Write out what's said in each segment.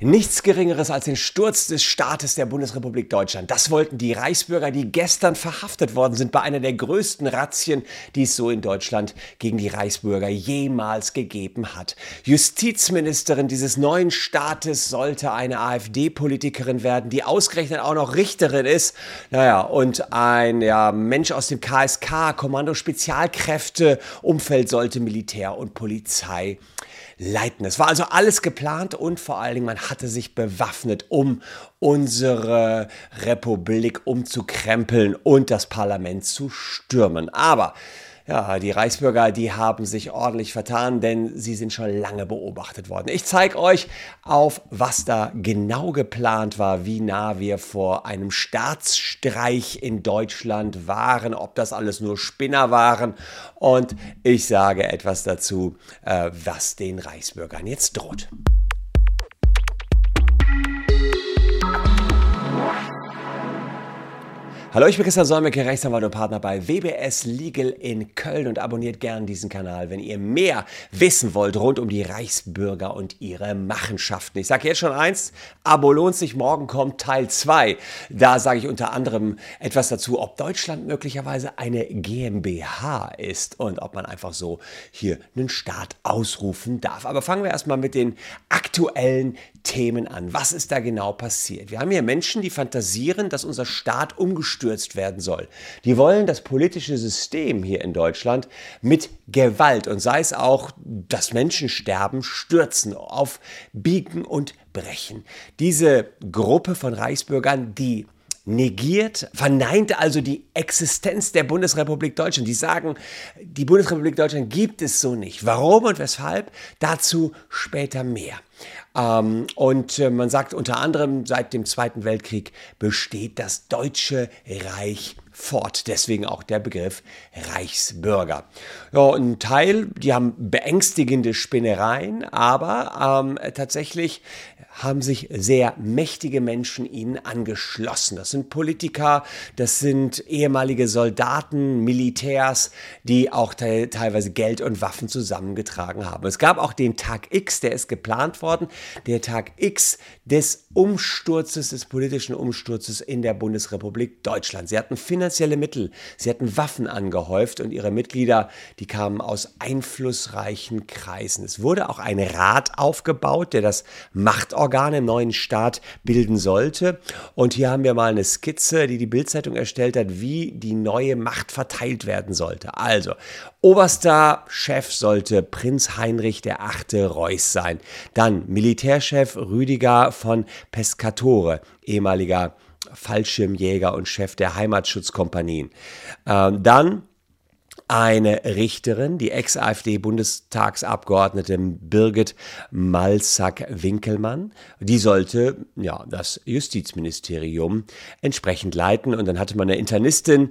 Nichts Geringeres als den Sturz des Staates der Bundesrepublik Deutschland. Das wollten die Reichsbürger, die gestern verhaftet worden sind bei einer der größten Razzien, die es so in Deutschland gegen die Reichsbürger jemals gegeben hat. Justizministerin dieses neuen Staates sollte eine AfD-Politikerin werden, die ausgerechnet auch noch Richterin ist. Naja, und ein ja, Mensch aus dem KSK, Kommando Spezialkräfte, Umfeld sollte Militär und Polizei leiten. Es war also alles geplant und vor allen Dingen, man hatte sich bewaffnet, um unsere Republik umzukrempeln und das Parlament zu stürmen. Aber ja, die Reichsbürger, die haben sich ordentlich vertan, denn sie sind schon lange beobachtet worden. Ich zeige euch auf, was da genau geplant war, wie nah wir vor einem Staatsstreich in Deutschland waren, ob das alles nur Spinner waren. Und ich sage etwas dazu, äh, was den Reichsbürgern jetzt droht. Hallo, ich bin Christian Solmecke, Rechtsanwalt und Partner bei WBS Legal in Köln und abonniert gern diesen Kanal, wenn ihr mehr wissen wollt rund um die Reichsbürger und ihre Machenschaften. Ich sage jetzt schon eins, Abo lohnt sich, morgen kommt Teil 2. Da sage ich unter anderem etwas dazu, ob Deutschland möglicherweise eine GmbH ist und ob man einfach so hier einen Staat ausrufen darf. Aber fangen wir erstmal mit den aktuellen Themen an. Was ist da genau passiert? Wir haben hier Menschen, die fantasieren, dass unser Staat umgestürzt werden soll. Die wollen das politische System hier in Deutschland mit Gewalt und sei es auch das Menschensterben stürzen, auf Biegen und Brechen. Diese Gruppe von Reichsbürgern, die negiert, verneint also die Existenz der Bundesrepublik Deutschland. Die sagen, die Bundesrepublik Deutschland gibt es so nicht. Warum und weshalb? Dazu später mehr. Ähm, und äh, man sagt unter anderem, seit dem Zweiten Weltkrieg besteht das Deutsche Reich fort. Deswegen auch der Begriff Reichsbürger. Ja, ein Teil, die haben beängstigende Spinnereien, aber ähm, tatsächlich haben sich sehr mächtige Menschen ihnen angeschlossen. Das sind Politiker, das sind ehemalige Soldaten, Militärs, die auch te teilweise Geld und Waffen zusammengetragen haben. Es gab auch den Tag X, der ist geplant worden, der Tag X des Umsturzes, des politischen Umsturzes in der Bundesrepublik Deutschland. Sie hatten finanzielle Mittel, sie hatten Waffen angehäuft und ihre Mitglieder, die kamen aus einflussreichen Kreisen. Es wurde auch ein Rat aufgebaut, der das Machtorgan im neuen Staat bilden sollte. Und hier haben wir mal eine Skizze, die die Bildzeitung erstellt hat, wie die neue Macht verteilt werden sollte. Also, oberster Chef sollte Prinz Heinrich VIII. Reuß sein. Dann Militärchef Rüdiger von Pescatore, ehemaliger Fallschirmjäger und Chef der Heimatschutzkompanien. Ähm, dann eine Richterin, die Ex-AfD-Bundestagsabgeordnete Birgit Malzack-Winkelmann. Die sollte ja, das Justizministerium entsprechend leiten. Und dann hatte man eine Internistin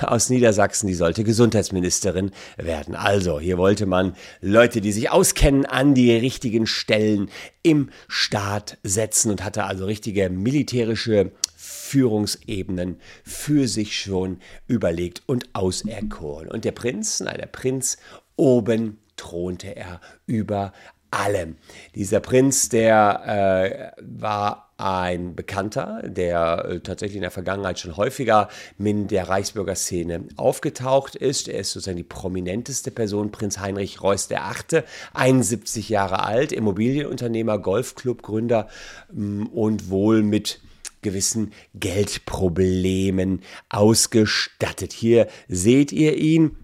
aus Niedersachsen, die sollte Gesundheitsministerin werden. Also, hier wollte man Leute, die sich auskennen, an die richtigen Stellen im Staat setzen und hatte also richtige militärische Führungsebenen für sich schon überlegt und auserkoren. Und der Prinz, nein, der Prinz oben thronte er über allem. Dieser Prinz, der äh, war ein Bekannter, der äh, tatsächlich in der Vergangenheit schon häufiger in der Reichsbürgerszene aufgetaucht ist. Er ist sozusagen die prominenteste Person, Prinz Heinrich Reuß VIII., 71 Jahre alt, Immobilienunternehmer, Golfclubgründer mm, und wohl mit gewissen Geldproblemen ausgestattet. Hier seht ihr ihn.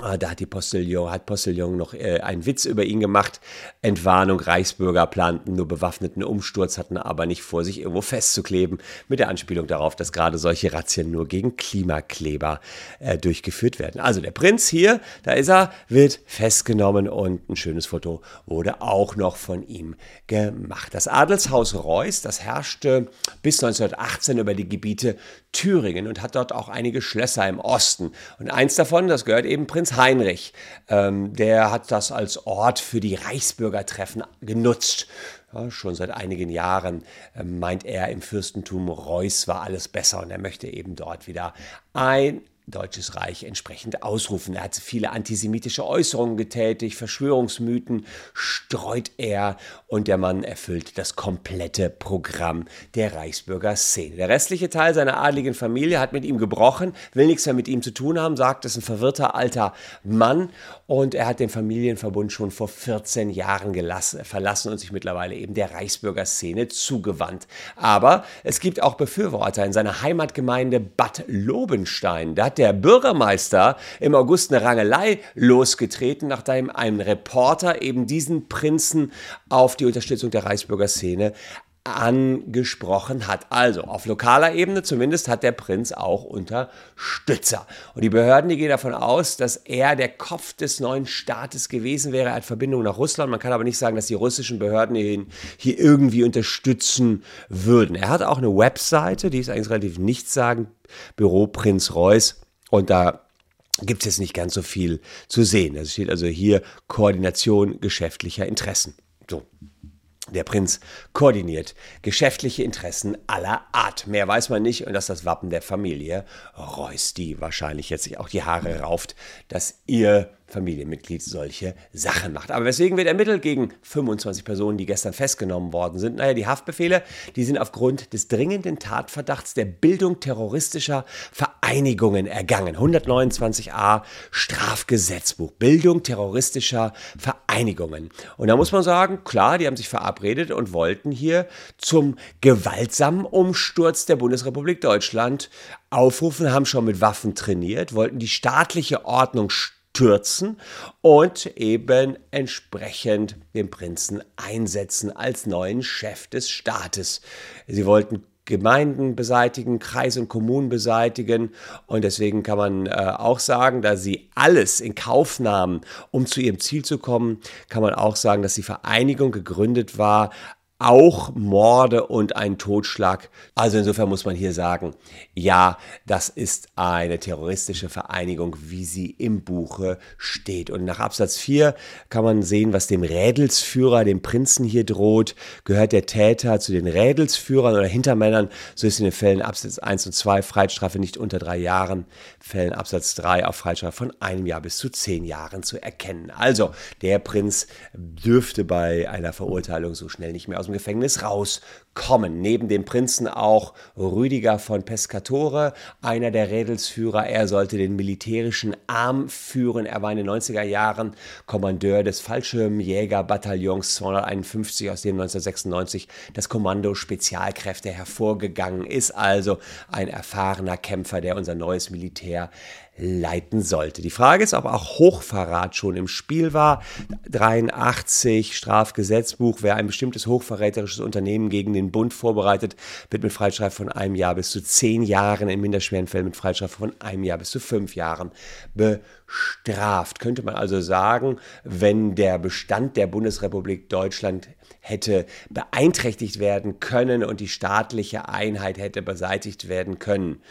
Ah, da hat die Postillon, hat Postillon noch äh, einen Witz über ihn gemacht. Entwarnung, Reichsbürger planten nur bewaffneten Umsturz, hatten aber nicht vor, sich irgendwo festzukleben, mit der Anspielung darauf, dass gerade solche Razzien nur gegen Klimakleber äh, durchgeführt werden. Also der Prinz hier, da ist er, wird festgenommen und ein schönes Foto wurde auch noch von ihm gemacht. Das Adelshaus Reuß, das herrschte bis 1918 über die Gebiete Thüringen und hat dort auch einige Schlösser im Osten. Und eins davon, das gehört eben Prinz Prinz Heinrich, ähm, der hat das als Ort für die Reichsbürgertreffen genutzt. Ja, schon seit einigen Jahren äh, meint er, im Fürstentum Reuß war alles besser und er möchte eben dort wieder ein Deutsches Reich entsprechend ausrufen. Er hat viele antisemitische Äußerungen getätigt, Verschwörungsmythen streut er und der Mann erfüllt das komplette Programm der Reichsbürger Szene. Der restliche Teil seiner adligen Familie hat mit ihm gebrochen, will nichts mehr mit ihm zu tun haben, sagt, es ist ein verwirrter alter Mann und er hat den Familienverbund schon vor 14 Jahren gelassen, verlassen und sich mittlerweile eben der Reichsbürger Szene zugewandt. Aber es gibt auch Befürworter in seiner Heimatgemeinde Bad Lobenstein. Da hat der Bürgermeister im August eine Rangelei losgetreten, nachdem ein Reporter eben diesen Prinzen auf die Unterstützung der Reichsbürgerszene angesprochen hat. Also auf lokaler Ebene zumindest hat der Prinz auch Unterstützer. Und die Behörden, die gehen davon aus, dass er der Kopf des neuen Staates gewesen wäre. Hat Verbindung nach Russland. Man kann aber nicht sagen, dass die russischen Behörden ihn hier irgendwie unterstützen würden. Er hat auch eine Webseite, die ist eigentlich relativ nichtssagend. Büro Prinz Reuß. Und da gibt es jetzt nicht ganz so viel zu sehen. Es steht also hier Koordination geschäftlicher Interessen. So. Der Prinz koordiniert geschäftliche Interessen aller Art. Mehr weiß man nicht und das ist das Wappen der Familie Reuß, die wahrscheinlich jetzt sich auch die Haare rauft, dass ihr Familienmitglied solche Sachen macht. Aber weswegen wird ermittelt gegen 25 Personen, die gestern festgenommen worden sind? Naja, die Haftbefehle, die sind aufgrund des dringenden Tatverdachts der Bildung terroristischer Vereinigungen ergangen. 129a Strafgesetzbuch. Bildung terroristischer Vereinigungen. Und da muss man sagen, klar, die haben sich verabredet und wollten hier zum gewaltsamen Umsturz der Bundesrepublik Deutschland aufrufen, haben schon mit Waffen trainiert, wollten die staatliche Ordnung stürzen und eben entsprechend den Prinzen einsetzen als neuen Chef des Staates. Sie wollten Gemeinden beseitigen, Kreise und Kommunen beseitigen. Und deswegen kann man äh, auch sagen, da sie alles in Kauf nahmen, um zu ihrem Ziel zu kommen, kann man auch sagen, dass die Vereinigung gegründet war auch Morde und ein Totschlag. Also insofern muss man hier sagen, ja, das ist eine terroristische Vereinigung, wie sie im Buche steht. Und nach Absatz 4 kann man sehen, was dem Rädelsführer, dem Prinzen hier droht. Gehört der Täter zu den Rädelsführern oder Hintermännern, so ist in den Fällen Absatz 1 und 2 Freiheitsstrafe nicht unter drei Jahren, Fällen Absatz 3 auf Freiheitsstrafe von einem Jahr bis zu zehn Jahren zu erkennen. Also der Prinz dürfte bei einer Verurteilung so schnell nicht mehr aus dem Gefängnis rauskommen. Neben dem Prinzen auch Rüdiger von Pescatore, einer der Rädelsführer. Er sollte den militärischen Arm führen. Er war in den 90er Jahren Kommandeur des Fallschirmjägerbataillons 251, aus dem 1996 das Kommando Spezialkräfte hervorgegangen ist. Also ein erfahrener Kämpfer, der unser neues Militär leiten sollte. Die Frage ist, ob auch Hochverrat schon im Spiel war. 83 Strafgesetzbuch, wer ein bestimmtes hochverräterisches Unternehmen gegen den Bund vorbereitet, wird mit Freiheitsstrafe von einem Jahr bis zu zehn Jahren, in minderschweren Fällen mit Freiheitsstrafe von einem Jahr bis zu fünf Jahren bestraft. Könnte man also sagen, wenn der Bestand der Bundesrepublik Deutschland hätte beeinträchtigt werden können und die staatliche Einheit hätte beseitigt werden können.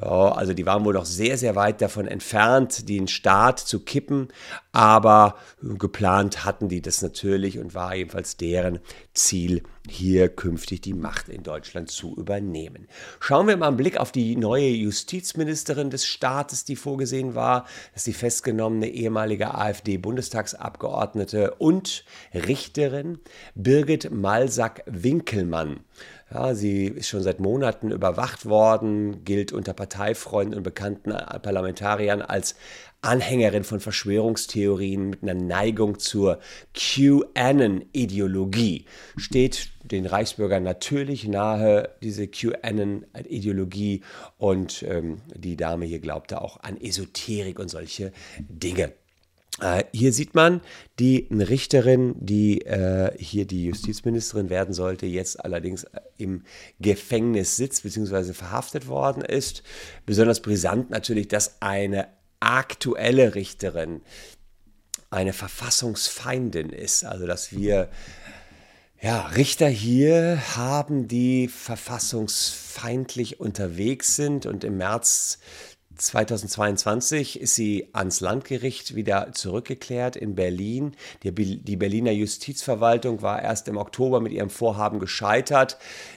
Ja, also die waren wohl noch sehr, sehr weit davon entfernt, den Staat zu kippen, aber geplant hatten die das natürlich und war jedenfalls deren Ziel, hier künftig die Macht in Deutschland zu übernehmen. Schauen wir mal einen Blick auf die neue Justizministerin des Staates, die vorgesehen war. Das ist die festgenommene ehemalige AfD-Bundestagsabgeordnete und Richterin Birgit Malsack-Winkelmann. Ja, sie ist schon seit Monaten überwacht worden, gilt unter Parteifreunden und bekannten Parlamentariern als Anhängerin von Verschwörungstheorien mit einer Neigung zur QAnon-Ideologie. Steht den Reichsbürgern natürlich nahe, diese QAnon-Ideologie. Und ähm, die Dame hier glaubte auch an Esoterik und solche Dinge. Äh, hier sieht man die Richterin, die äh, hier die Justizministerin werden sollte, jetzt allerdings äh, im Gefängnis sitzt bzw. verhaftet worden ist. Besonders brisant natürlich, dass eine aktuelle Richterin eine Verfassungsfeindin ist. Also dass wir ja, Richter hier haben, die verfassungsfeindlich unterwegs sind und im März 2022 ist sie ans Landgericht wieder zurückgeklärt in Berlin. Die, Berliner Justizverwaltung war erst im Oktober mit ihrem Vorhaben gescheitert,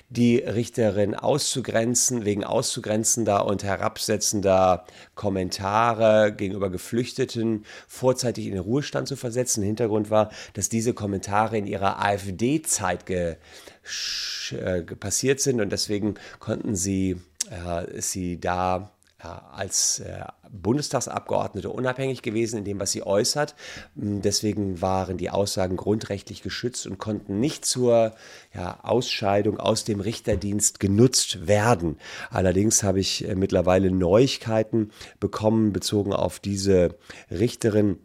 die Richterin auszugrenzen, wegen auszugrenzender und herabsetzender Kommentare gegenüber Geflüchteten vorzeitig in den Ruhestand zu versetzen. Hintergrund war, dass diese Kommentare in ihrer AfD-Zeit ge, äh, passiert sind und deswegen konnten sie, äh, sie da als äh, Bundestagsabgeordnete unabhängig gewesen in dem, was sie äußert. Hm, deswegen waren die Aussagen grundrechtlich geschützt und konnten nicht zur ja, Ausscheidung aus dem Richterdienst genutzt werden. Allerdings habe ich äh, mittlerweile Neuigkeiten bekommen bezogen auf diese Richterin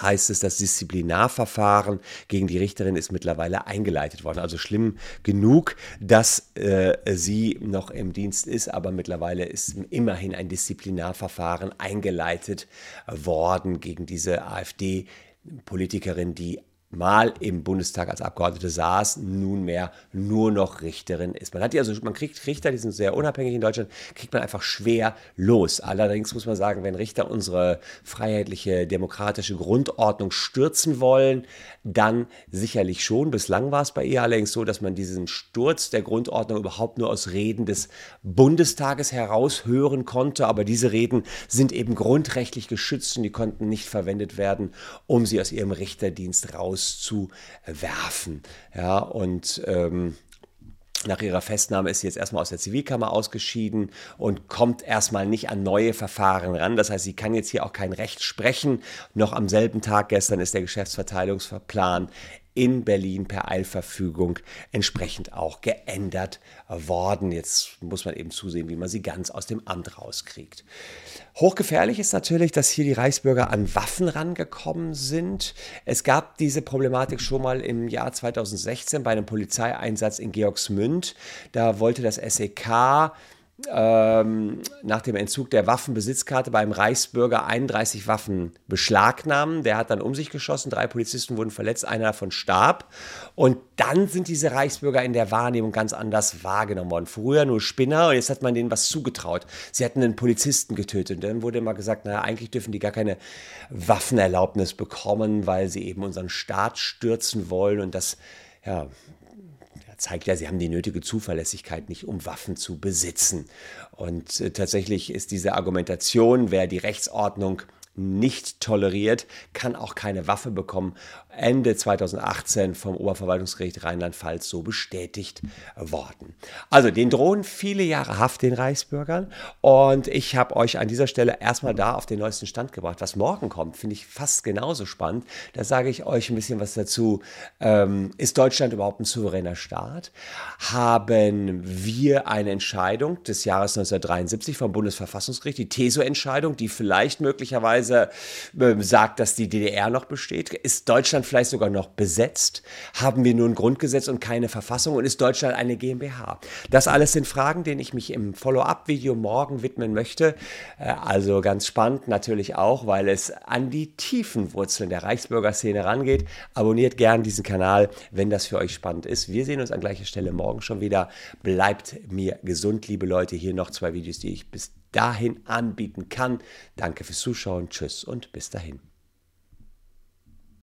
heißt es, das Disziplinarverfahren gegen die Richterin ist mittlerweile eingeleitet worden. Also schlimm genug, dass äh, sie noch im Dienst ist, aber mittlerweile ist immerhin ein Disziplinarverfahren eingeleitet worden gegen diese AfD-Politikerin, die mal im Bundestag als Abgeordnete saß, nunmehr nur noch Richterin ist. Man hat die also, man kriegt Richter, die sind sehr unabhängig in Deutschland, kriegt man einfach schwer los. Allerdings muss man sagen, wenn Richter unsere freiheitliche, demokratische Grundordnung stürzen wollen, dann sicherlich schon. Bislang war es bei ihr allerdings so, dass man diesen Sturz der Grundordnung überhaupt nur aus Reden des Bundestages heraus hören konnte. Aber diese Reden sind eben grundrechtlich geschützt und die konnten nicht verwendet werden, um sie aus ihrem Richterdienst raus rauszuwerfen. Ja, und ähm, nach ihrer Festnahme ist sie jetzt erstmal aus der Zivilkammer ausgeschieden und kommt erstmal nicht an neue Verfahren ran. Das heißt, sie kann jetzt hier auch kein Recht sprechen. Noch am selben Tag gestern ist der Geschäftsverteilungsplan in Berlin per Eilverfügung entsprechend auch geändert worden. Jetzt muss man eben zusehen, wie man sie ganz aus dem Amt rauskriegt. Hochgefährlich ist natürlich, dass hier die Reichsbürger an Waffen rangekommen sind. Es gab diese Problematik schon mal im Jahr 2016 bei einem Polizeieinsatz in Georgsmünd. Da wollte das SEK ähm, nach dem Entzug der Waffenbesitzkarte beim Reichsbürger 31 Waffen beschlagnahmen. Der hat dann um sich geschossen, drei Polizisten wurden verletzt, einer davon starb. Und dann sind diese Reichsbürger in der Wahrnehmung ganz anders wahrgenommen worden. Früher nur Spinner und jetzt hat man denen was zugetraut. Sie hatten einen Polizisten getötet. Und dann wurde immer gesagt, naja, eigentlich dürfen die gar keine Waffenerlaubnis bekommen, weil sie eben unseren Staat stürzen wollen und das ja, zeigt ja, sie haben die nötige Zuverlässigkeit nicht, um Waffen zu besitzen. Und äh, tatsächlich ist diese Argumentation, wer die Rechtsordnung nicht toleriert, kann auch keine Waffe bekommen. Ende 2018 vom Oberverwaltungsgericht Rheinland-Pfalz so bestätigt worden. Also den drohen viele Jahre Haft den Reichsbürgern und ich habe euch an dieser Stelle erstmal da auf den neuesten Stand gebracht. Was morgen kommt, finde ich fast genauso spannend. Da sage ich euch ein bisschen was dazu. Ähm, ist Deutschland überhaupt ein souveräner Staat? Haben wir eine Entscheidung des Jahres 1973 vom Bundesverfassungsgericht, die TESO-Entscheidung, die vielleicht möglicherweise Weise äh, sagt, dass die DDR noch besteht? Ist Deutschland vielleicht sogar noch besetzt? Haben wir nur ein Grundgesetz und keine Verfassung? Und ist Deutschland eine GmbH? Das alles sind Fragen, denen ich mich im Follow-up-Video morgen widmen möchte. Äh, also ganz spannend natürlich auch, weil es an die tiefen Wurzeln der Reichsbürgerszene rangeht. Abonniert gern diesen Kanal, wenn das für euch spannend ist. Wir sehen uns an gleicher Stelle morgen schon wieder. Bleibt mir gesund, liebe Leute. Hier noch zwei Videos, die ich bis dahin anbieten kann. Danke fürs Zuschauen, tschüss und bis dahin.